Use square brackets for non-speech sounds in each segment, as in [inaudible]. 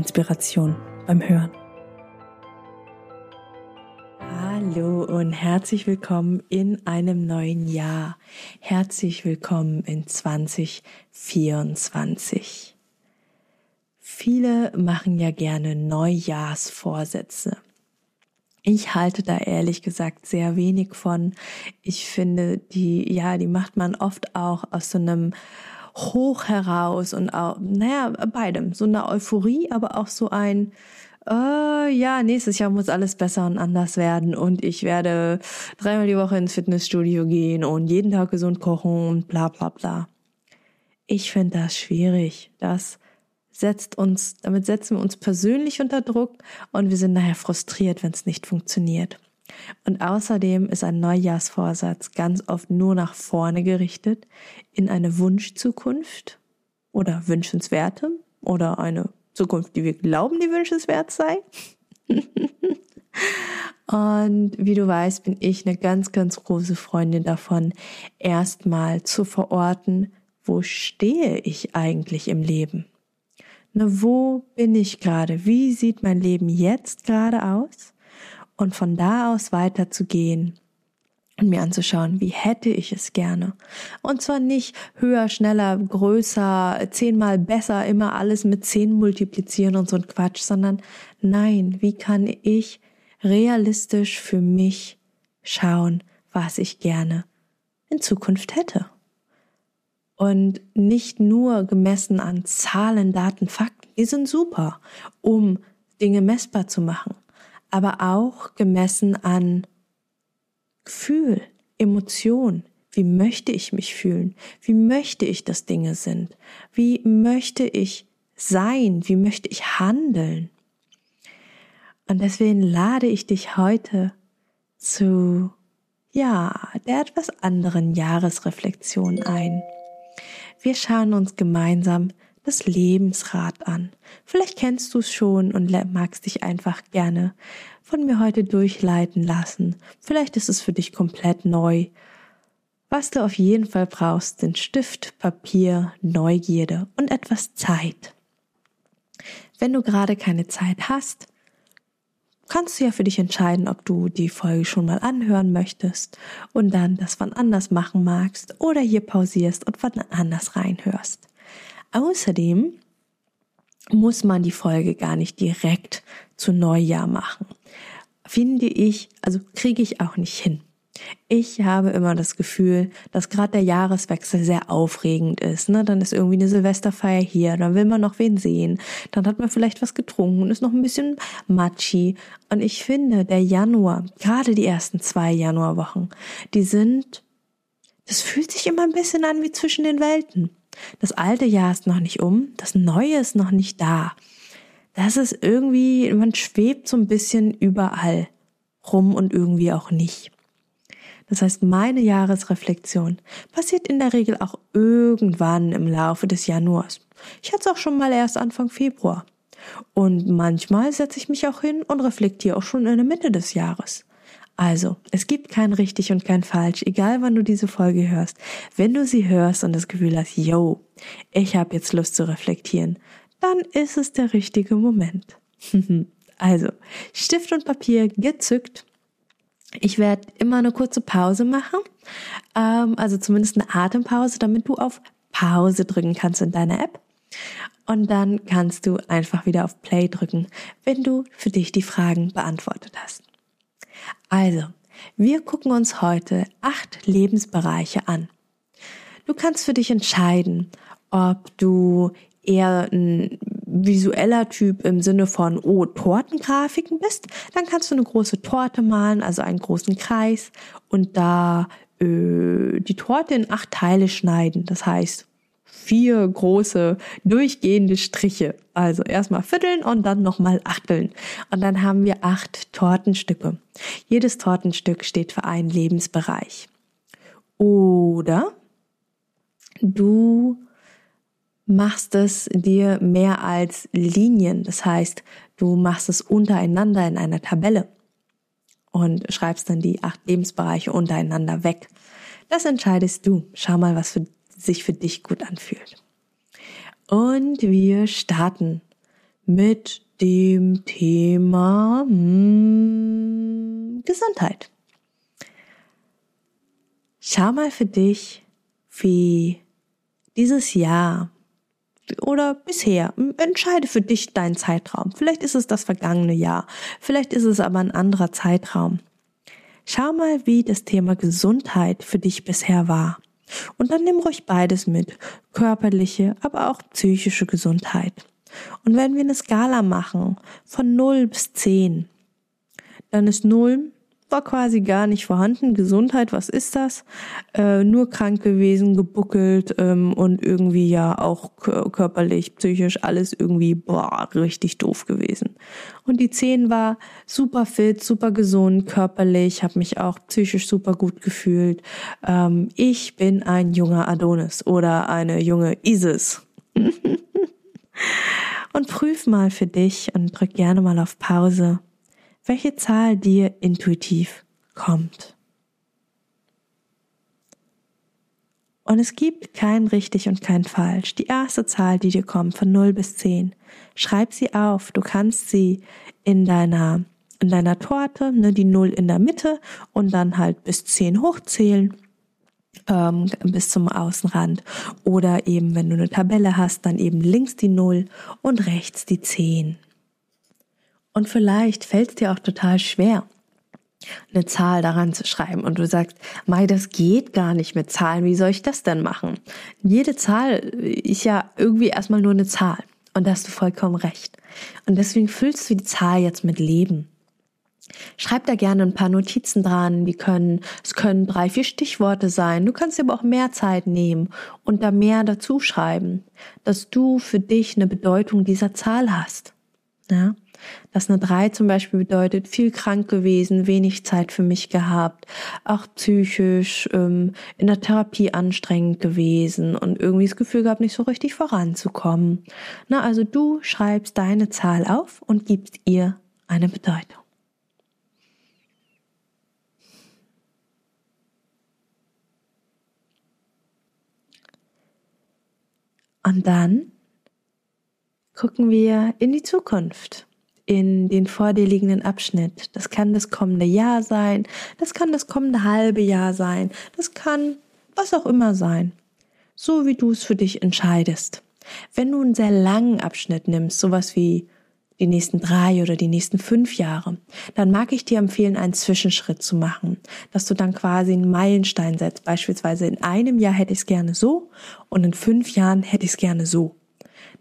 Inspiration beim Hören. Hallo und herzlich willkommen in einem neuen Jahr. Herzlich willkommen in 2024. Viele machen ja gerne Neujahrsvorsätze. Ich halte da ehrlich gesagt sehr wenig von. Ich finde, die, ja, die macht man oft auch aus so einem Hoch heraus und auch, naja, beidem. So eine Euphorie, aber auch so ein, äh, ja, nächstes Jahr muss alles besser und anders werden und ich werde dreimal die Woche ins Fitnessstudio gehen und jeden Tag gesund kochen und bla bla bla. Ich finde das schwierig. Das setzt uns, damit setzen wir uns persönlich unter Druck und wir sind nachher frustriert, wenn es nicht funktioniert. Und außerdem ist ein Neujahrsvorsatz ganz oft nur nach vorne gerichtet in eine Wunschzukunft oder wünschenswerte oder eine Zukunft, die wir glauben, die wünschenswert sei. [laughs] Und wie du weißt, bin ich eine ganz, ganz große Freundin davon, erstmal zu verorten, wo stehe ich eigentlich im Leben? Ne, wo bin ich gerade? Wie sieht mein Leben jetzt gerade aus? Und von da aus weiterzugehen und mir anzuschauen, wie hätte ich es gerne. Und zwar nicht höher, schneller, größer, zehnmal besser, immer alles mit zehn multiplizieren und so ein Quatsch, sondern nein, wie kann ich realistisch für mich schauen, was ich gerne in Zukunft hätte und nicht nur gemessen an Zahlen, Daten, Fakten, die sind super, um Dinge messbar zu machen, aber auch gemessen an Gefühl, Emotion. Wie möchte ich mich fühlen? Wie möchte ich, dass Dinge sind? Wie möchte ich sein? Wie möchte ich handeln? Und deswegen lade ich dich heute zu, ja, der etwas anderen Jahresreflexion ein. Wir schauen uns gemeinsam das Lebensrad an. Vielleicht kennst du es schon und magst dich einfach gerne von mir heute durchleiten lassen. Vielleicht ist es für dich komplett neu. Was du auf jeden Fall brauchst, sind Stift, Papier, Neugierde und etwas Zeit. Wenn du gerade keine Zeit hast, kannst du ja für dich entscheiden, ob du die Folge schon mal anhören möchtest und dann das wann anders machen magst oder hier pausierst und wann anders reinhörst. Außerdem muss man die Folge gar nicht direkt zu Neujahr machen. Finde ich, also kriege ich auch nicht hin. Ich habe immer das Gefühl, dass gerade der Jahreswechsel sehr aufregend ist. Ne? Dann ist irgendwie eine Silvesterfeier hier, dann will man noch wen sehen, dann hat man vielleicht was getrunken und ist noch ein bisschen matschi. Und ich finde, der Januar, gerade die ersten zwei Januarwochen, die sind, das fühlt sich immer ein bisschen an wie zwischen den Welten. Das alte Jahr ist noch nicht um, das neue ist noch nicht da. Das ist irgendwie, man schwebt so ein bisschen überall rum und irgendwie auch nicht. Das heißt, meine Jahresreflexion passiert in der Regel auch irgendwann im Laufe des Januars. Ich hatte es auch schon mal erst Anfang Februar. Und manchmal setze ich mich auch hin und reflektiere auch schon in der Mitte des Jahres. Also, es gibt kein richtig und kein falsch, egal wann du diese Folge hörst. Wenn du sie hörst und das Gefühl hast, yo, ich habe jetzt Lust zu reflektieren, dann ist es der richtige Moment. [laughs] also, Stift und Papier gezückt ich werde immer eine kurze Pause machen, ähm, also zumindest eine Atempause, damit du auf Pause drücken kannst in deiner App. Und dann kannst du einfach wieder auf Play drücken, wenn du für dich die Fragen beantwortet hast. Also, wir gucken uns heute acht Lebensbereiche an. Du kannst für dich entscheiden, ob du eher ein visueller Typ im Sinne von, oh, Tortengrafiken bist, dann kannst du eine große Torte malen, also einen großen Kreis und da äh, die Torte in acht Teile schneiden. Das heißt, vier große durchgehende Striche. Also erstmal vierteln und dann nochmal achteln. Und dann haben wir acht Tortenstücke. Jedes Tortenstück steht für einen Lebensbereich. Oder du machst es dir mehr als Linien. Das heißt, du machst es untereinander in einer Tabelle und schreibst dann die acht Lebensbereiche untereinander weg. Das entscheidest du. Schau mal, was für, sich für dich gut anfühlt. Und wir starten mit dem Thema hm, Gesundheit. Schau mal für dich, wie dieses Jahr oder bisher. Entscheide für dich deinen Zeitraum. Vielleicht ist es das vergangene Jahr, vielleicht ist es aber ein anderer Zeitraum. Schau mal, wie das Thema Gesundheit für dich bisher war. Und dann nimm ruhig beides mit, körperliche, aber auch psychische Gesundheit. Und wenn wir eine Skala machen von 0 bis 10, dann ist 0 war quasi gar nicht vorhanden. Gesundheit, was ist das? Äh, nur krank gewesen, gebuckelt ähm, und irgendwie ja auch körperlich, psychisch alles irgendwie boah, richtig doof gewesen. Und die 10 war super fit, super gesund, körperlich, habe mich auch psychisch super gut gefühlt. Ähm, ich bin ein junger Adonis oder eine junge Isis. [laughs] und prüf mal für dich und drück gerne mal auf Pause welche Zahl dir intuitiv kommt. Und es gibt kein richtig und kein falsch. Die erste Zahl, die dir kommt, von 0 bis 10, schreib sie auf. Du kannst sie in deiner, in deiner Torte, ne, die 0 in der Mitte und dann halt bis 10 hochzählen ähm, bis zum Außenrand. Oder eben, wenn du eine Tabelle hast, dann eben links die 0 und rechts die 10. Und vielleicht fällt es dir auch total schwer, eine Zahl daran zu schreiben und du sagst, Mai, das geht gar nicht mit Zahlen, wie soll ich das denn machen? Jede Zahl ist ja irgendwie erstmal nur eine Zahl und da hast du vollkommen recht. Und deswegen füllst du die Zahl jetzt mit Leben. Schreib da gerne ein paar Notizen dran, die können, es können drei, vier Stichworte sein. Du kannst dir aber auch mehr Zeit nehmen und da mehr dazu schreiben, dass du für dich eine Bedeutung dieser Zahl hast. Ja? Dass eine 3 zum Beispiel bedeutet, viel krank gewesen, wenig Zeit für mich gehabt, auch psychisch ähm, in der Therapie anstrengend gewesen und irgendwie das Gefühl gehabt, nicht so richtig voranzukommen. Na, also du schreibst deine Zahl auf und gibst ihr eine Bedeutung. Und dann gucken wir in die Zukunft in den vor dir liegenden Abschnitt. Das kann das kommende Jahr sein, das kann das kommende halbe Jahr sein, das kann was auch immer sein. So wie du es für dich entscheidest. Wenn du einen sehr langen Abschnitt nimmst, sowas wie die nächsten drei oder die nächsten fünf Jahre, dann mag ich dir empfehlen, einen Zwischenschritt zu machen, dass du dann quasi einen Meilenstein setzt. Beispielsweise in einem Jahr hätte ich es gerne so und in fünf Jahren hätte ich es gerne so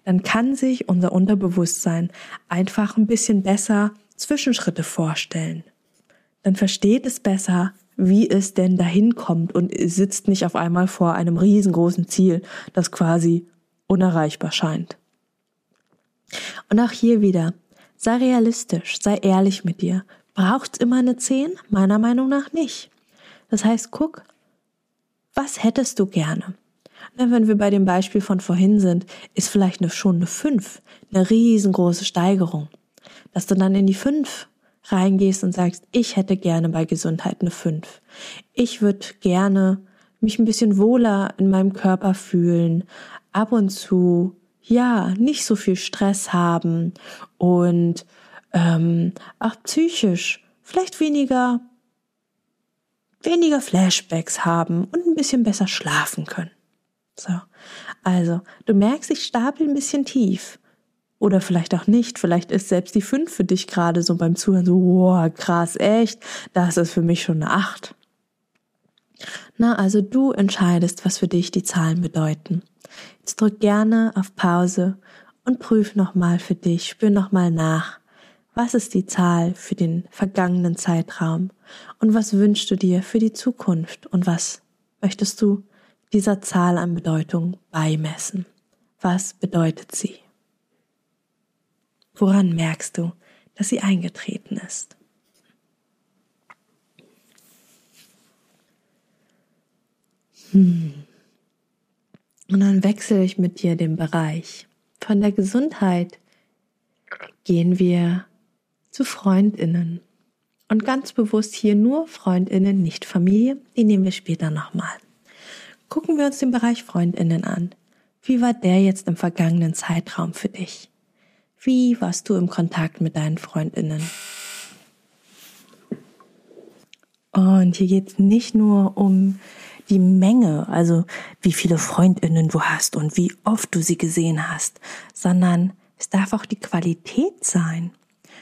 dann kann sich unser Unterbewusstsein einfach ein bisschen besser Zwischenschritte vorstellen. Dann versteht es besser, wie es denn dahin kommt und sitzt nicht auf einmal vor einem riesengroßen Ziel, das quasi unerreichbar scheint. Und auch hier wieder, sei realistisch, sei ehrlich mit dir. Braucht's immer eine 10? Meiner Meinung nach nicht. Das heißt, guck, was hättest du gerne? Wenn wir bei dem Beispiel von vorhin sind, ist vielleicht eine, schon eine 5 eine riesengroße Steigerung. Dass du dann in die 5 reingehst und sagst, ich hätte gerne bei Gesundheit eine 5. Ich würde gerne mich ein bisschen wohler in meinem Körper fühlen, ab und zu, ja, nicht so viel Stress haben und ähm, auch psychisch vielleicht weniger, weniger Flashbacks haben und ein bisschen besser schlafen können. So. Also, du merkst, ich stapel ein bisschen tief. Oder vielleicht auch nicht. Vielleicht ist selbst die 5 für dich gerade so beim Zuhören so, wow, krass, echt. Das ist für mich schon eine 8. Na, also du entscheidest, was für dich die Zahlen bedeuten. Jetzt drück gerne auf Pause und prüf nochmal für dich, spür nochmal nach. Was ist die Zahl für den vergangenen Zeitraum? Und was wünschst du dir für die Zukunft? Und was möchtest du dieser Zahl an Bedeutung beimessen. Was bedeutet sie? Woran merkst du, dass sie eingetreten ist? Hm. Und dann wechsle ich mit dir den Bereich. Von der Gesundheit gehen wir zu Freundinnen. Und ganz bewusst hier nur Freundinnen, nicht Familie. Die nehmen wir später nochmal. Gucken wir uns den Bereich Freundinnen an. Wie war der jetzt im vergangenen Zeitraum für dich? Wie warst du im Kontakt mit deinen Freundinnen? Und hier geht es nicht nur um die Menge, also wie viele Freundinnen du hast und wie oft du sie gesehen hast, sondern es darf auch die Qualität sein.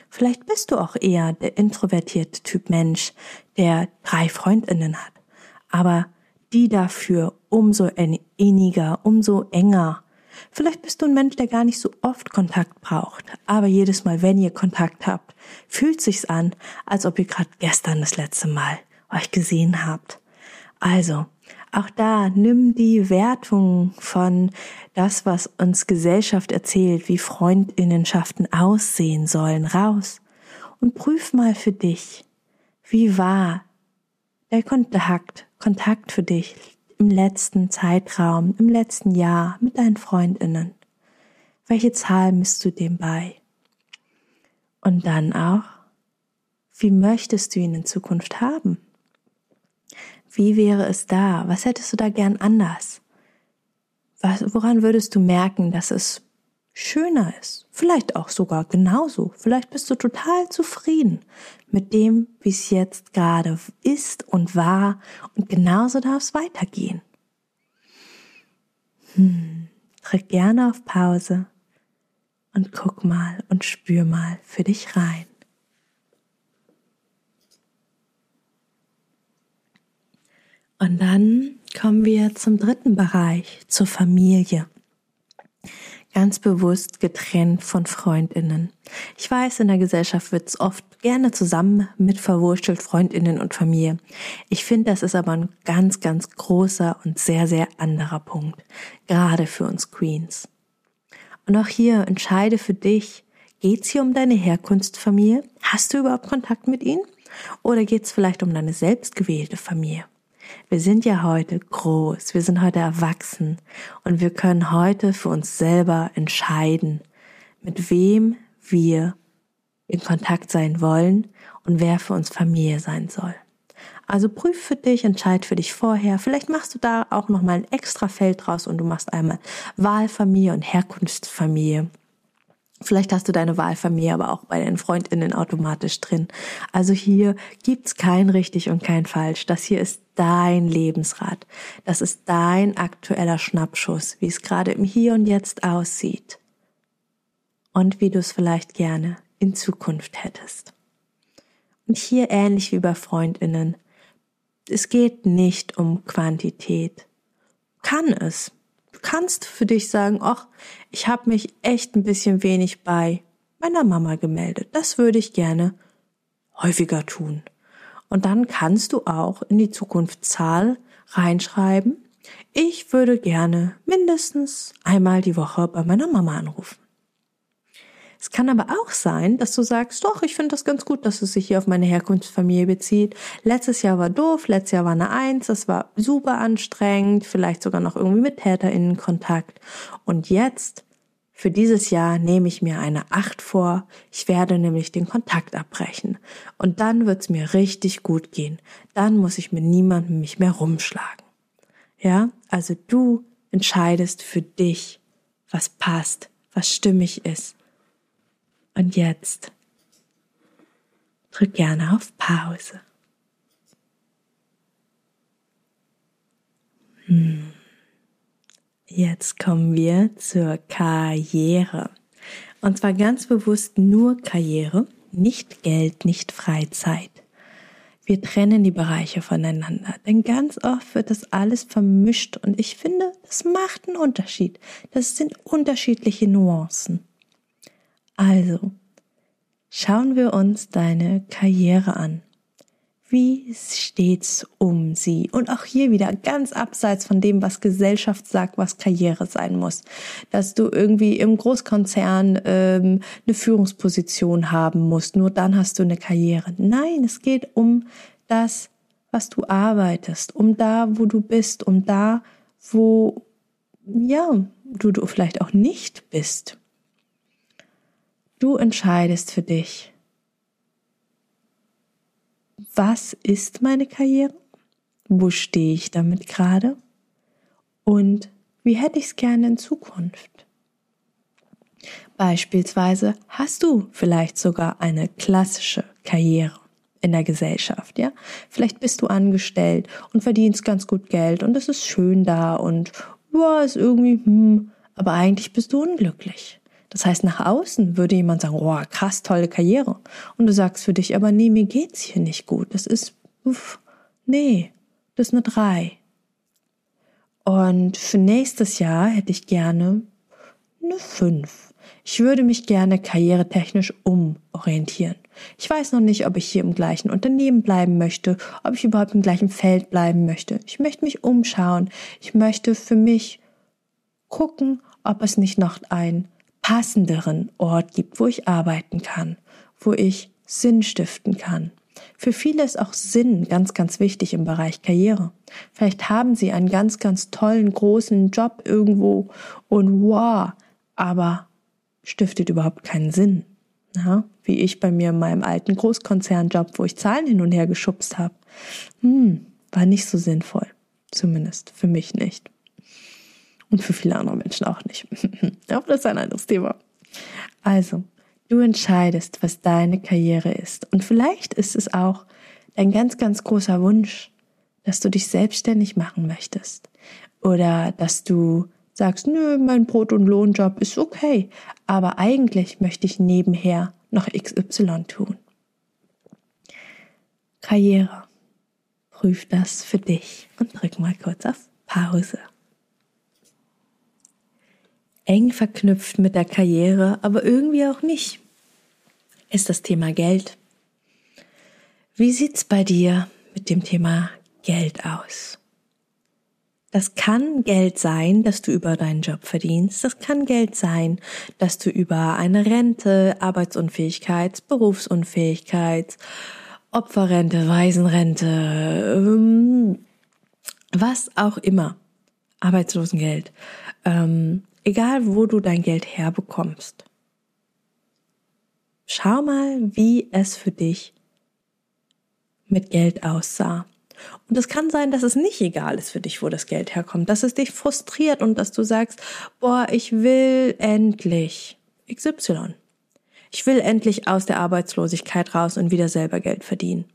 Vielleicht bist du auch eher der introvertierte Typ Mensch, der drei Freundinnen hat, aber die dafür umso inniger, umso enger. Vielleicht bist du ein Mensch, der gar nicht so oft Kontakt braucht, aber jedes Mal, wenn ihr Kontakt habt, fühlt sich's an, als ob ihr gerade gestern das letzte Mal euch gesehen habt. Also, auch da nimm die Wertung von das, was uns Gesellschaft erzählt, wie Freundinnenschaften aussehen sollen, raus und prüf mal für dich, wie war der Kontakt, Kontakt für dich im letzten Zeitraum, im letzten Jahr mit deinen Freundinnen. Welche Zahl misst du dem bei? Und dann auch, wie möchtest du ihn in Zukunft haben? Wie wäre es da? Was hättest du da gern anders? Was, woran würdest du merken, dass es schöner ist? Vielleicht auch sogar genauso. Vielleicht bist du total zufrieden mit dem, wie es jetzt gerade ist und war und genauso darf es weitergehen. Hm, drück gerne auf Pause und guck mal und spür mal für dich rein. Und dann kommen wir zum dritten Bereich, zur Familie. Ganz bewusst getrennt von Freundinnen. Ich weiß, in der Gesellschaft wird es oft gerne zusammen mit verwurstelt Freundinnen und Familie. Ich finde, das ist aber ein ganz, ganz großer und sehr, sehr anderer Punkt. Gerade für uns Queens. Und auch hier entscheide für dich, geht's hier um deine Herkunftsfamilie? Hast du überhaupt Kontakt mit ihnen? Oder geht's vielleicht um deine selbstgewählte Familie? Wir sind ja heute groß, wir sind heute erwachsen und wir können heute für uns selber entscheiden, mit wem wir in Kontakt sein wollen und wer für uns Familie sein soll. Also prüf für dich, entscheid für dich vorher. Vielleicht machst du da auch noch mal ein extra Feld draus und du machst einmal Wahlfamilie und Herkunftsfamilie. Vielleicht hast du deine Wahlfamilie aber auch bei deinen Freundinnen automatisch drin. Also hier gibt's kein richtig und kein falsch. Das hier ist dein Lebensrat. Das ist dein aktueller Schnappschuss, wie es gerade im Hier und Jetzt aussieht. Und wie du es vielleicht gerne in Zukunft hättest. Und hier ähnlich wie bei Freundinnen. Es geht nicht um Quantität. Kann es, kannst für dich sagen, ach, ich habe mich echt ein bisschen wenig bei meiner Mama gemeldet. Das würde ich gerne häufiger tun. Und dann kannst du auch in die Zukunftszahl reinschreiben, ich würde gerne mindestens einmal die Woche bei meiner Mama anrufen. Es kann aber auch sein, dass du sagst, doch, ich finde das ganz gut, dass es sich hier auf meine Herkunftsfamilie bezieht. Letztes Jahr war doof, letztes Jahr war eine Eins, das war super anstrengend, vielleicht sogar noch irgendwie mit TäterInnen Kontakt. Und jetzt, für dieses Jahr, nehme ich mir eine Acht vor. Ich werde nämlich den Kontakt abbrechen. Und dann wird's mir richtig gut gehen. Dann muss ich mit niemandem mich mehr rumschlagen. Ja, also du entscheidest für dich, was passt, was stimmig ist und jetzt drück gerne auf Pause. Hm. Jetzt kommen wir zur Karriere. Und zwar ganz bewusst nur Karriere, nicht Geld, nicht Freizeit. Wir trennen die Bereiche voneinander, denn ganz oft wird das alles vermischt und ich finde, das macht einen Unterschied. Das sind unterschiedliche Nuancen. Also, schauen wir uns deine Karriere an. Wie steht's um sie? Und auch hier wieder ganz abseits von dem, was Gesellschaft sagt, was Karriere sein muss. Dass du irgendwie im Großkonzern ähm, eine Führungsposition haben musst. Nur dann hast du eine Karriere. Nein, es geht um das, was du arbeitest, um da, wo du bist, um da, wo ja, du, du vielleicht auch nicht bist. Du entscheidest für dich was ist meine Karriere? Wo stehe ich damit gerade? Und wie hätte ich es gerne in Zukunft? Beispielsweise hast du vielleicht sogar eine klassische Karriere in der Gesellschaft, ja? Vielleicht bist du angestellt und verdienst ganz gut Geld und es ist schön da und ja, ist irgendwie, hm, aber eigentlich bist du unglücklich. Das heißt, nach außen würde jemand sagen, oh, krass, tolle Karriere. Und du sagst für dich, aber nee, mir geht's hier nicht gut. Das ist, uff, nee, das ist eine drei. Und für nächstes Jahr hätte ich gerne eine fünf. Ich würde mich gerne karrieretechnisch umorientieren. Ich weiß noch nicht, ob ich hier im gleichen Unternehmen bleiben möchte, ob ich überhaupt im gleichen Feld bleiben möchte. Ich möchte mich umschauen. Ich möchte für mich gucken, ob es nicht noch ein passenderen Ort gibt, wo ich arbeiten kann, wo ich Sinn stiften kann. Für viele ist auch Sinn ganz, ganz wichtig im Bereich Karriere. Vielleicht haben sie einen ganz, ganz tollen, großen Job irgendwo und wow, aber stiftet überhaupt keinen Sinn. Ja, wie ich bei mir in meinem alten Großkonzernjob, wo ich Zahlen hin und her geschubst habe. Hm, war nicht so sinnvoll. Zumindest für mich nicht. Und für viele andere Menschen auch nicht. [laughs] Aber das ist ein anderes Thema. Also, du entscheidest, was deine Karriere ist. Und vielleicht ist es auch dein ganz, ganz großer Wunsch, dass du dich selbstständig machen möchtest. Oder dass du sagst, nö, mein Brot- und Lohnjob ist okay, aber eigentlich möchte ich nebenher noch XY tun. Karriere. Prüf das für dich und drück mal kurz auf Pause eng verknüpft mit der Karriere, aber irgendwie auch nicht, ist das Thema Geld. Wie sieht's bei dir mit dem Thema Geld aus? Das kann Geld sein, dass du über deinen Job verdienst. Das kann Geld sein, dass du über eine Rente, Arbeitsunfähigkeit, Berufsunfähigkeit, Opferrente, Waisenrente, ähm, was auch immer, Arbeitslosengeld, ähm, egal wo du dein Geld herbekommst. Schau mal, wie es für dich mit Geld aussah. Und es kann sein, dass es nicht egal ist für dich, wo das Geld herkommt, dass es dich frustriert und dass du sagst, boah, ich will endlich XY. Ich will endlich aus der Arbeitslosigkeit raus und wieder selber Geld verdienen.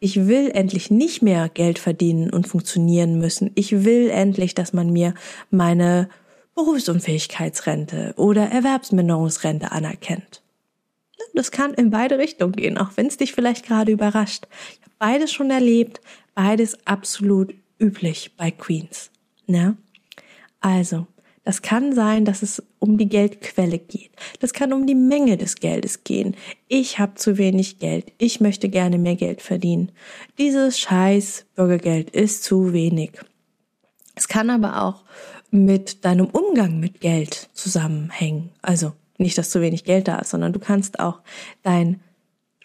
Ich will endlich nicht mehr Geld verdienen und funktionieren müssen. Ich will endlich, dass man mir meine Berufsunfähigkeitsrente oder Erwerbsminderungsrente anerkennt. Das kann in beide Richtungen gehen, auch wenn es dich vielleicht gerade überrascht. Ich habe beides schon erlebt, beides absolut üblich bei Queens. Ne? Also, das kann sein, dass es um die Geldquelle geht. Das kann um die Menge des Geldes gehen. Ich habe zu wenig Geld. Ich möchte gerne mehr Geld verdienen. Dieses scheiß Bürgergeld ist zu wenig. Es kann aber auch mit deinem Umgang mit Geld zusammenhängen. Also nicht, dass zu wenig Geld da ist, sondern du kannst auch dein,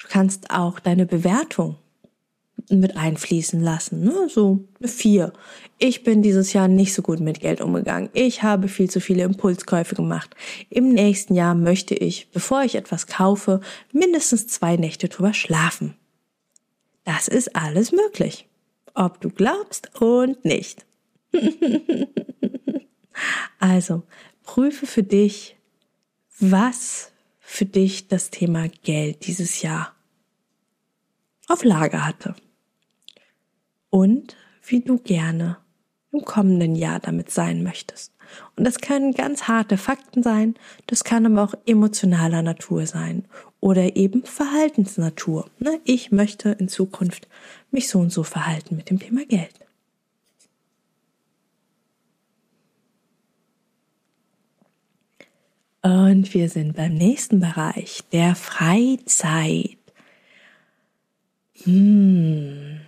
du kannst auch deine Bewertung mit einfließen lassen. Ne? So eine vier. Ich bin dieses Jahr nicht so gut mit Geld umgegangen. Ich habe viel zu viele Impulskäufe gemacht. Im nächsten Jahr möchte ich, bevor ich etwas kaufe, mindestens zwei Nächte drüber schlafen. Das ist alles möglich. Ob du glaubst und nicht. [laughs] Also, prüfe für dich, was für dich das Thema Geld dieses Jahr auf Lager hatte. Und wie du gerne im kommenden Jahr damit sein möchtest. Und das können ganz harte Fakten sein, das kann aber auch emotionaler Natur sein oder eben Verhaltensnatur. Ne, ich möchte in Zukunft mich so und so verhalten mit dem Thema Geld. Und wir sind beim nächsten Bereich, der Freizeit. Hm.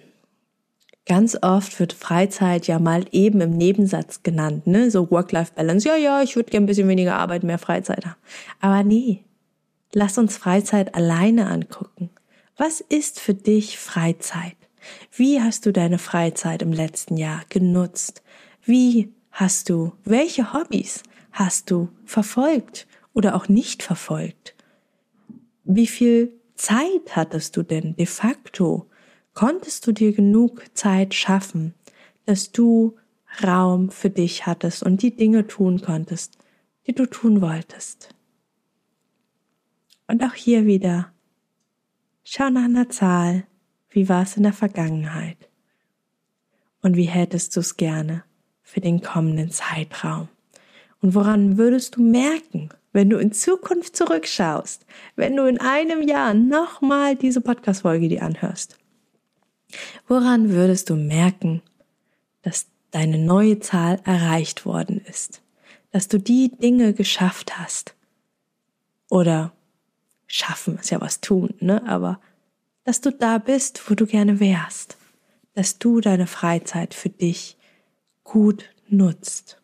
Ganz oft wird Freizeit ja mal eben im Nebensatz genannt, ne? So Work-Life-Balance. Ja, ja, ich würde gerne ein bisschen weniger arbeiten, mehr Freizeit haben. Aber nee. Lass uns Freizeit alleine angucken. Was ist für dich Freizeit? Wie hast du deine Freizeit im letzten Jahr genutzt? Wie hast du, welche Hobbys hast du verfolgt oder auch nicht verfolgt? Wie viel Zeit hattest du denn de facto? Konntest du dir genug Zeit schaffen, dass du Raum für dich hattest und die Dinge tun konntest, die du tun wolltest? Und auch hier wieder, schau nach einer Zahl, wie war es in der Vergangenheit? Und wie hättest du es gerne für den kommenden Zeitraum? Und woran würdest du merken, wenn du in Zukunft zurückschaust, wenn du in einem Jahr nochmal diese Podcast-Folge dir anhörst? Woran würdest du merken, dass deine neue Zahl erreicht worden ist? Dass du die Dinge geschafft hast? Oder schaffen ist ja was tun, ne? Aber dass du da bist, wo du gerne wärst. Dass du deine Freizeit für dich gut nutzt.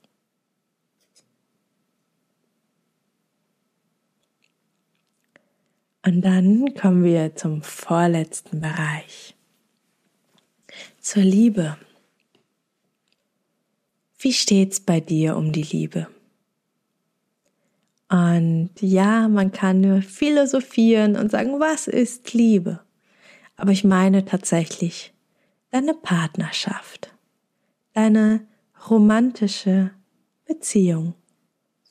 Und dann kommen wir zum vorletzten Bereich zur Liebe. Wie steht's bei dir um die Liebe? Und ja, man kann nur philosophieren und sagen, was ist Liebe? Aber ich meine tatsächlich deine Partnerschaft, deine romantische Beziehung.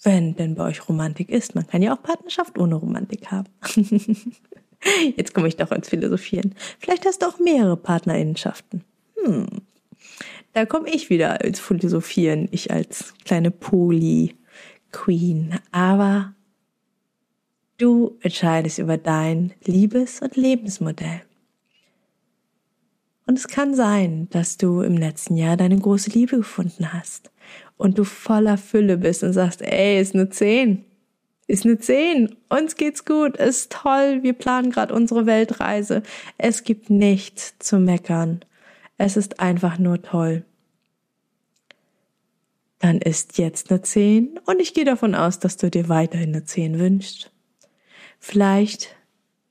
Wenn denn bei euch Romantik ist. Man kann ja auch Partnerschaft ohne Romantik haben. [laughs] Jetzt komme ich doch ins Philosophieren. Vielleicht hast du auch mehrere Partnerinnenschaften hm, da komme ich wieder als Philosophieren, ich als kleine Poly-Queen. Aber du entscheidest über dein Liebes- und Lebensmodell. Und es kann sein, dass du im letzten Jahr deine große Liebe gefunden hast und du voller Fülle bist und sagst, ey, ist eine 10. Ist eine 10. Uns geht's gut. Ist toll. Wir planen gerade unsere Weltreise. Es gibt nichts zu meckern. Es ist einfach nur toll. Dann ist jetzt eine 10 und ich gehe davon aus, dass du dir weiterhin eine 10 wünschst. Vielleicht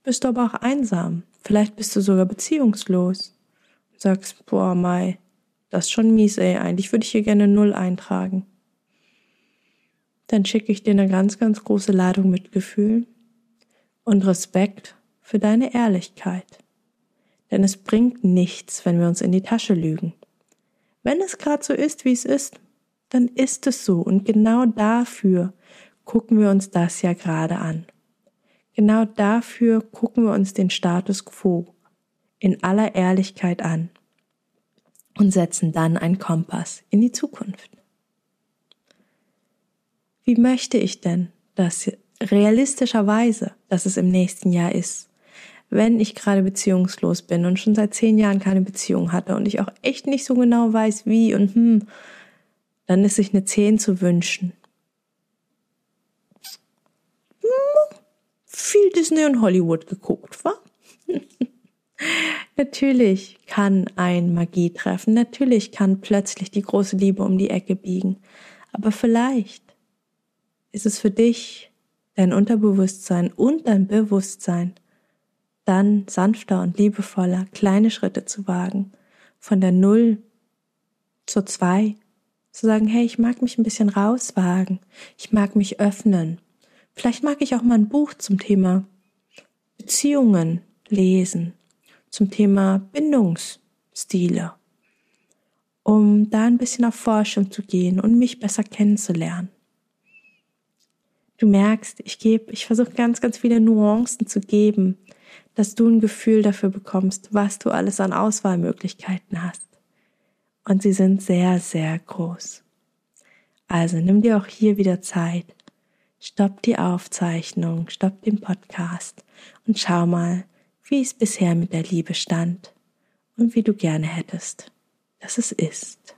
bist du aber auch einsam. Vielleicht bist du sogar beziehungslos. Und sagst, boah, Mai, das ist schon mies, ey. Eigentlich würde ich hier gerne Null eintragen. Dann schicke ich dir eine ganz, ganz große Ladung Mitgefühl und Respekt für deine Ehrlichkeit denn es bringt nichts, wenn wir uns in die Tasche lügen. Wenn es gerade so ist, wie es ist, dann ist es so und genau dafür gucken wir uns das ja gerade an. Genau dafür gucken wir uns den Status quo in aller Ehrlichkeit an und setzen dann einen Kompass in die Zukunft. Wie möchte ich denn, dass realistischerweise, dass es im nächsten Jahr ist? wenn ich gerade beziehungslos bin und schon seit zehn Jahren keine Beziehung hatte und ich auch echt nicht so genau weiß, wie und hm, dann ist sich eine Zehn zu wünschen. Hm, viel Disney und Hollywood geguckt, wa? [laughs] natürlich kann ein Magie treffen, natürlich kann plötzlich die große Liebe um die Ecke biegen, aber vielleicht ist es für dich, dein Unterbewusstsein und dein Bewusstsein dann sanfter und liebevoller kleine Schritte zu wagen, von der Null zur Zwei, zu sagen, hey, ich mag mich ein bisschen rauswagen, ich mag mich öffnen. Vielleicht mag ich auch mal ein Buch zum Thema Beziehungen lesen, zum Thema Bindungsstile, um da ein bisschen auf Forschung zu gehen und mich besser kennenzulernen. Du merkst, ich gebe, ich versuche ganz, ganz viele Nuancen zu geben, dass du ein Gefühl dafür bekommst, was du alles an Auswahlmöglichkeiten hast. Und sie sind sehr, sehr groß. Also nimm dir auch hier wieder Zeit. Stopp die Aufzeichnung, stopp den Podcast und schau mal, wie es bisher mit der Liebe stand und wie du gerne hättest, dass es ist.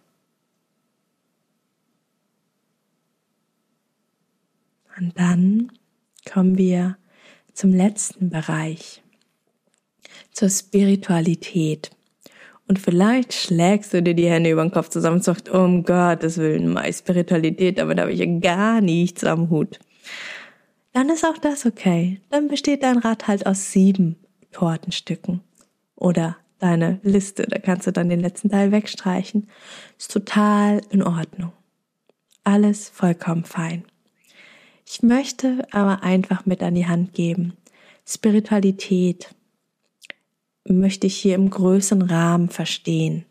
Und dann kommen wir zum letzten Bereich zur Spiritualität. Und vielleicht schlägst du dir die Hände über den Kopf zusammen und sagst, um Gottes Willen, meine Spiritualität, damit habe ich ja gar nichts am Hut. Dann ist auch das okay. Dann besteht dein Rad halt aus sieben Tortenstücken. Oder deine Liste, da kannst du dann den letzten Teil wegstreichen. Ist total in Ordnung. Alles vollkommen fein. Ich möchte aber einfach mit an die Hand geben. Spiritualität möchte ich hier im größeren Rahmen verstehen.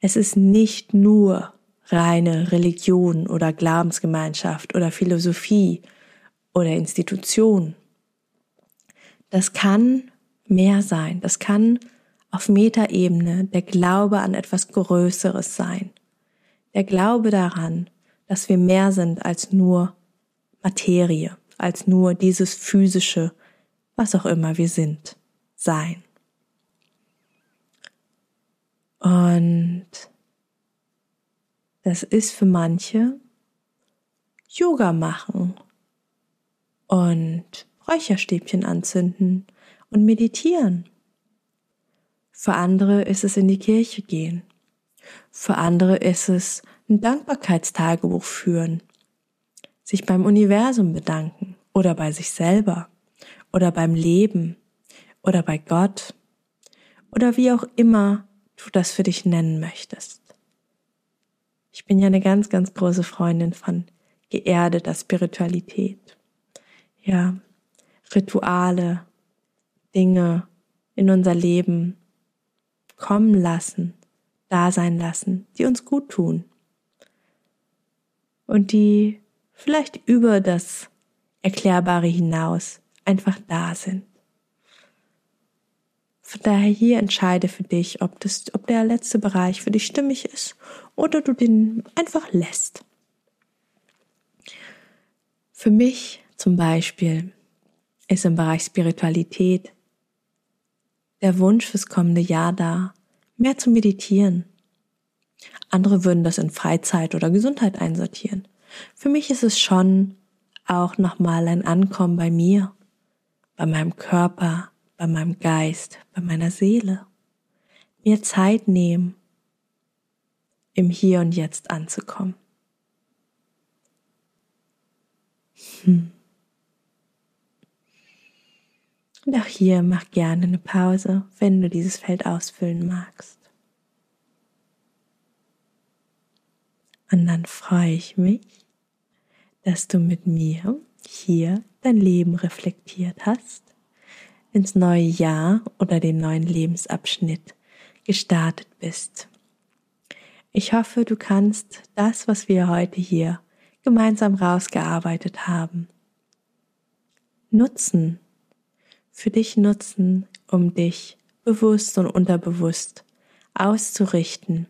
Es ist nicht nur reine Religion oder Glaubensgemeinschaft oder Philosophie oder Institution. Das kann mehr sein. Das kann auf Metaebene der Glaube an etwas Größeres sein. Der Glaube daran, dass wir mehr sind als nur Materie, als nur dieses physische, was auch immer wir sind, sein. Und das ist für manche Yoga machen und Räucherstäbchen anzünden und meditieren. Für andere ist es in die Kirche gehen. Für andere ist es ein Dankbarkeitstagebuch führen, sich beim Universum bedanken oder bei sich selber oder beim Leben oder bei Gott oder wie auch immer du das für dich nennen möchtest. Ich bin ja eine ganz, ganz große Freundin von geerdeter Spiritualität. Ja, Rituale, Dinge in unser Leben kommen lassen, da sein lassen, die uns gut tun und die vielleicht über das Erklärbare hinaus einfach da sind. Von daher hier entscheide für dich, ob, das, ob der letzte Bereich für dich stimmig ist oder du den einfach lässt. Für mich zum Beispiel ist im Bereich Spiritualität der Wunsch fürs kommende Jahr da, mehr zu meditieren. Andere würden das in Freizeit oder Gesundheit einsortieren. Für mich ist es schon auch nochmal ein Ankommen bei mir, bei meinem Körper, bei meinem Geist, bei meiner Seele. Mir Zeit nehmen, im Hier und Jetzt anzukommen. Hm. Und auch hier mach gerne eine Pause, wenn du dieses Feld ausfüllen magst. Und dann freue ich mich, dass du mit mir hier dein Leben reflektiert hast, ins neue Jahr oder den neuen Lebensabschnitt gestartet bist. Ich hoffe, du kannst das, was wir heute hier gemeinsam rausgearbeitet haben, nutzen, für dich nutzen, um dich bewusst und unterbewusst auszurichten.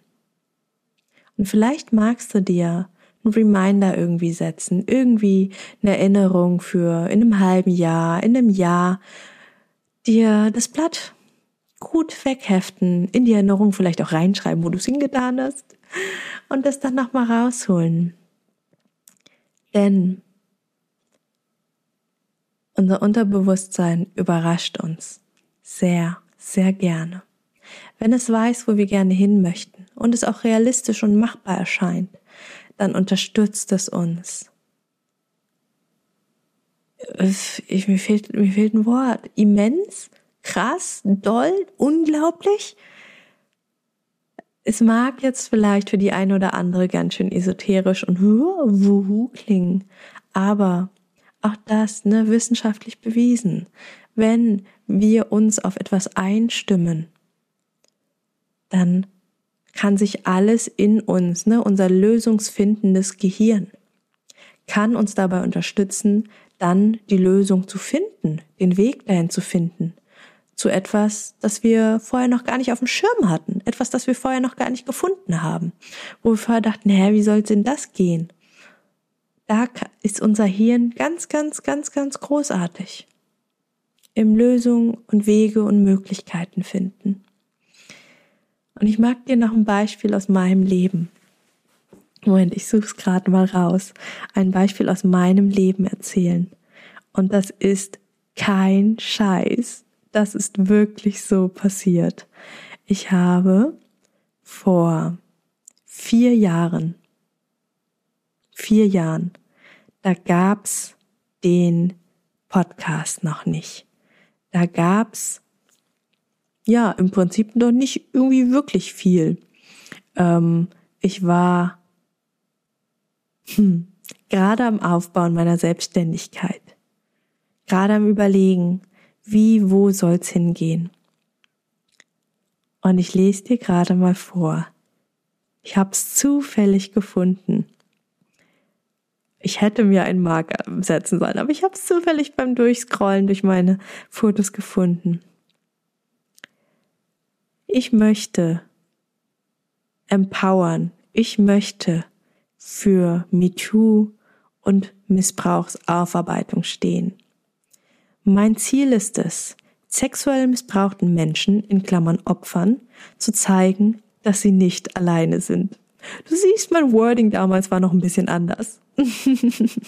Und vielleicht magst du dir einen Reminder irgendwie setzen, irgendwie eine Erinnerung für in einem halben Jahr, in einem Jahr, dir das Blatt gut wegheften, in die Erinnerung vielleicht auch reinschreiben, wo du es hingetan hast und das dann nochmal rausholen. Denn unser Unterbewusstsein überrascht uns sehr, sehr gerne. Wenn es weiß, wo wir gerne hin möchten und es auch realistisch und machbar erscheint, dann unterstützt es uns. Ich, mir, fehlt, mir fehlt ein Wort. Immens, krass, doll, unglaublich. Es mag jetzt vielleicht für die eine oder andere ganz schön esoterisch und wuhu klingen, aber auch das, ne, wissenschaftlich bewiesen. Wenn wir uns auf etwas einstimmen, dann kann sich alles in uns, ne, unser lösungsfindendes Gehirn, kann uns dabei unterstützen, dann die Lösung zu finden, den Weg dahin zu finden, zu etwas, das wir vorher noch gar nicht auf dem Schirm hatten, etwas, das wir vorher noch gar nicht gefunden haben, wo wir vorher dachten, hä, wie soll denn das gehen? Da ist unser Hirn ganz, ganz, ganz, ganz großartig. Im Lösungen und Wege und Möglichkeiten finden. Und ich mag dir noch ein Beispiel aus meinem Leben. Moment, ich suche es gerade mal raus. Ein Beispiel aus meinem Leben erzählen. Und das ist kein Scheiß. das ist wirklich so passiert. Ich habe vor vier Jahren, vier Jahren, da gab's den Podcast noch nicht. Da gab's ja im Prinzip noch nicht irgendwie wirklich viel. Ähm, ich war hm, gerade am Aufbauen meiner Selbstständigkeit, gerade am Überlegen, wie, wo soll's hingehen. Und ich lese dir gerade mal vor. Ich hab's zufällig gefunden. Ich hätte mir einen Marker setzen sollen, aber ich hab's zufällig beim Durchscrollen durch meine Fotos gefunden. Ich möchte empowern. Ich möchte für MeToo und Missbrauchsaufarbeitung stehen. Mein Ziel ist es, sexuell missbrauchten Menschen, in Klammern Opfern, zu zeigen, dass sie nicht alleine sind. Du siehst, mein Wording damals war noch ein bisschen anders. [laughs]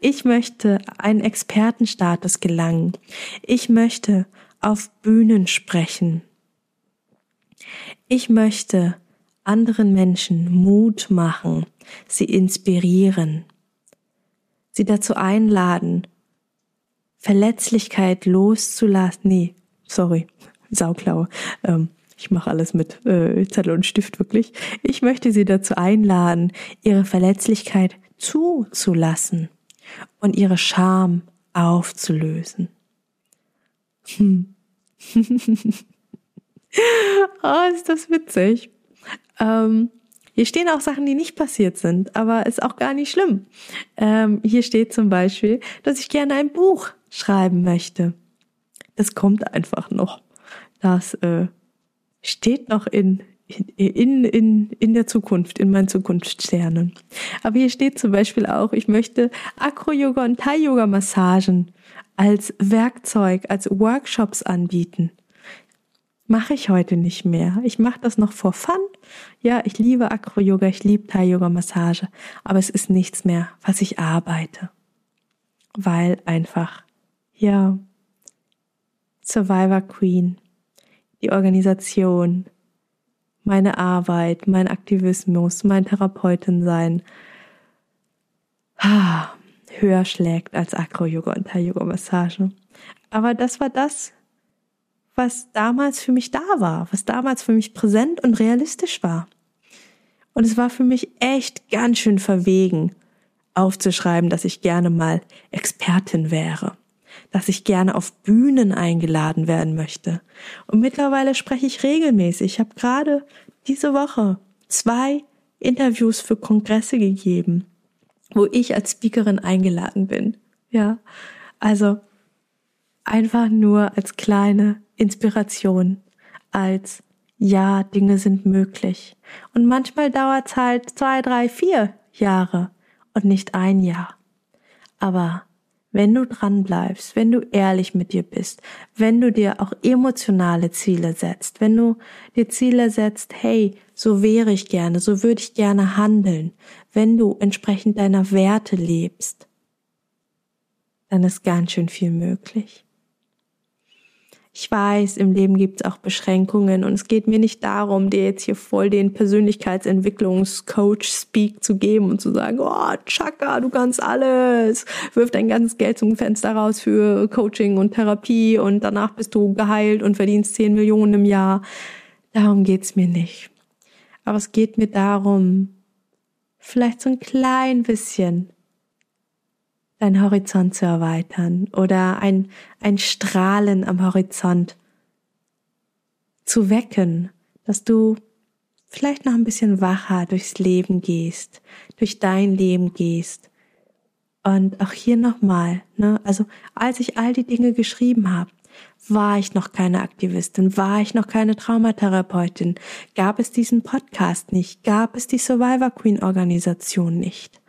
ich möchte einen Expertenstatus gelangen. Ich möchte auf Bühnen sprechen. Ich möchte anderen Menschen Mut machen, sie inspirieren, sie dazu einladen, Verletzlichkeit loszulassen. Nee, sorry, [laughs] Sauklaue. Ähm, ich mache alles mit äh, Zettel und Stift wirklich. Ich möchte Sie dazu einladen, Ihre Verletzlichkeit zuzulassen und Ihre Scham aufzulösen. Hm. oh, [laughs] ist das witzig. Ähm, hier stehen auch Sachen, die nicht passiert sind, aber ist auch gar nicht schlimm. Ähm, hier steht zum Beispiel, dass ich gerne ein Buch schreiben möchte. Das kommt einfach noch. Das äh, steht noch in, in, in, in der Zukunft, in meinen Zukunftssternen. Aber hier steht zum Beispiel auch, ich möchte Acro-Yoga und Thai-Yoga-Massagen als Werkzeug, als Workshops anbieten. Mache ich heute nicht mehr. Ich mache das noch vor Fun. Ja, ich liebe Acro-Yoga, ich liebe Thai-Yoga-Massage, aber es ist nichts mehr, was ich arbeite. Weil einfach, ja, Survivor Queen die Organisation, meine Arbeit, mein Aktivismus, mein Therapeutin sein höher schlägt als Acro-Yoga und Thai-Yoga-Massage. Aber das war das, was damals für mich da war, was damals für mich präsent und realistisch war. Und es war für mich echt ganz schön verwegen, aufzuschreiben, dass ich gerne mal Expertin wäre dass ich gerne auf Bühnen eingeladen werden möchte. Und mittlerweile spreche ich regelmäßig. Ich habe gerade diese Woche zwei Interviews für Kongresse gegeben, wo ich als Speakerin eingeladen bin. Ja, also einfach nur als kleine Inspiration, als ja, Dinge sind möglich. Und manchmal dauert es halt zwei, drei, vier Jahre und nicht ein Jahr. Aber wenn du dran bleibst, wenn du ehrlich mit dir bist, wenn du dir auch emotionale Ziele setzt, wenn du dir Ziele setzt, hey, so wäre ich gerne, so würde ich gerne handeln, wenn du entsprechend deiner Werte lebst, dann ist ganz schön viel möglich. Ich weiß, im Leben gibt es auch Beschränkungen und es geht mir nicht darum, dir jetzt hier voll den Persönlichkeitsentwicklungscoach-Speak zu geben und zu sagen, oh, Chaka, du kannst alles. Wirf dein ganzes Geld zum Fenster raus für Coaching und Therapie und danach bist du geheilt und verdienst 10 Millionen im Jahr. Darum geht's mir nicht. Aber es geht mir darum, vielleicht so ein klein bisschen deinen Horizont zu erweitern oder ein, ein Strahlen am Horizont zu wecken, dass du vielleicht noch ein bisschen wacher durchs Leben gehst, durch dein Leben gehst. Und auch hier nochmal, ne, also als ich all die Dinge geschrieben habe, war ich noch keine Aktivistin, war ich noch keine Traumatherapeutin, gab es diesen Podcast nicht, gab es die Survivor Queen Organisation nicht.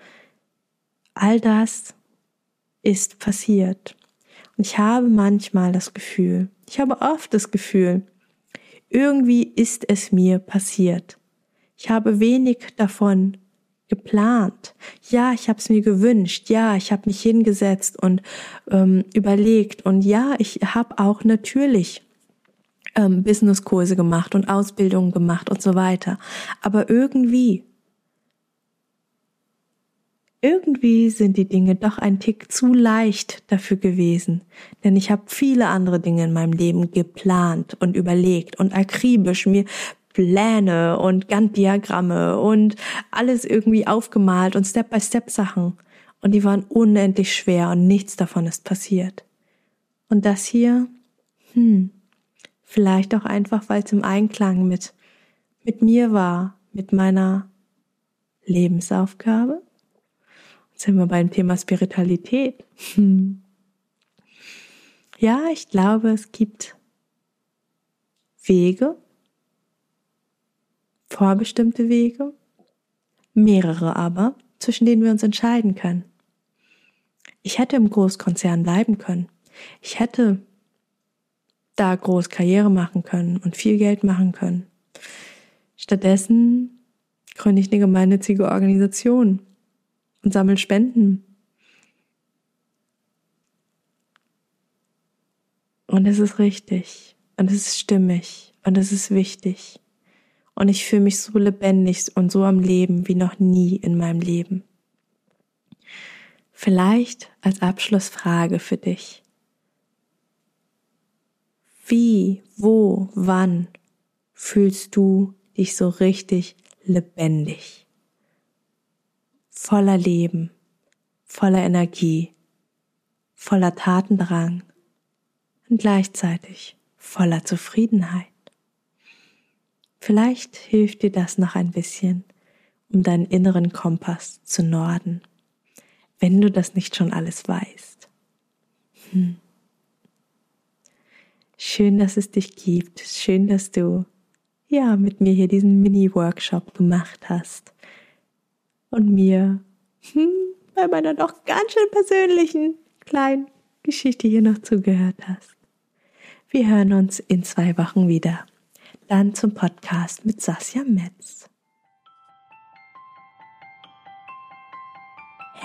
All das ist passiert. Und ich habe manchmal das Gefühl, ich habe oft das Gefühl, irgendwie ist es mir passiert. Ich habe wenig davon geplant. Ja, ich habe es mir gewünscht. Ja, ich habe mich hingesetzt und ähm, überlegt. Und ja, ich habe auch natürlich ähm, Businesskurse gemacht und Ausbildungen gemacht und so weiter. Aber irgendwie, irgendwie sind die Dinge doch ein Tick zu leicht dafür gewesen. Denn ich habe viele andere Dinge in meinem Leben geplant und überlegt und akribisch mir Pläne und Gantt-Diagramme und alles irgendwie aufgemalt und Step-by-Step-Sachen. Und die waren unendlich schwer und nichts davon ist passiert. Und das hier, hm, vielleicht auch einfach, weil es im Einklang mit, mit mir war, mit meiner Lebensaufgabe. Sind wir beim Thema Spiritualität. Hm. Ja, ich glaube, es gibt Wege, vorbestimmte Wege, mehrere aber, zwischen denen wir uns entscheiden können. Ich hätte im Großkonzern bleiben können. Ich hätte da groß Karriere machen können und viel Geld machen können. Stattdessen gründe ich eine gemeinnützige Organisation und sammle Spenden. Und es ist richtig und es ist stimmig und es ist wichtig. Und ich fühle mich so lebendig und so am Leben wie noch nie in meinem Leben. Vielleicht als Abschlussfrage für dich. Wie, wo, wann fühlst du dich so richtig lebendig? Voller Leben, voller Energie, voller Tatendrang und gleichzeitig voller Zufriedenheit. Vielleicht hilft dir das noch ein bisschen, um deinen inneren Kompass zu norden, wenn du das nicht schon alles weißt. Hm. Schön, dass es dich gibt. Schön, dass du ja mit mir hier diesen Mini-Workshop gemacht hast und mir hm, bei meiner doch ganz schön persönlichen kleinen Geschichte hier noch zugehört hast. Wir hören uns in zwei Wochen wieder dann zum Podcast mit Sasja Metz.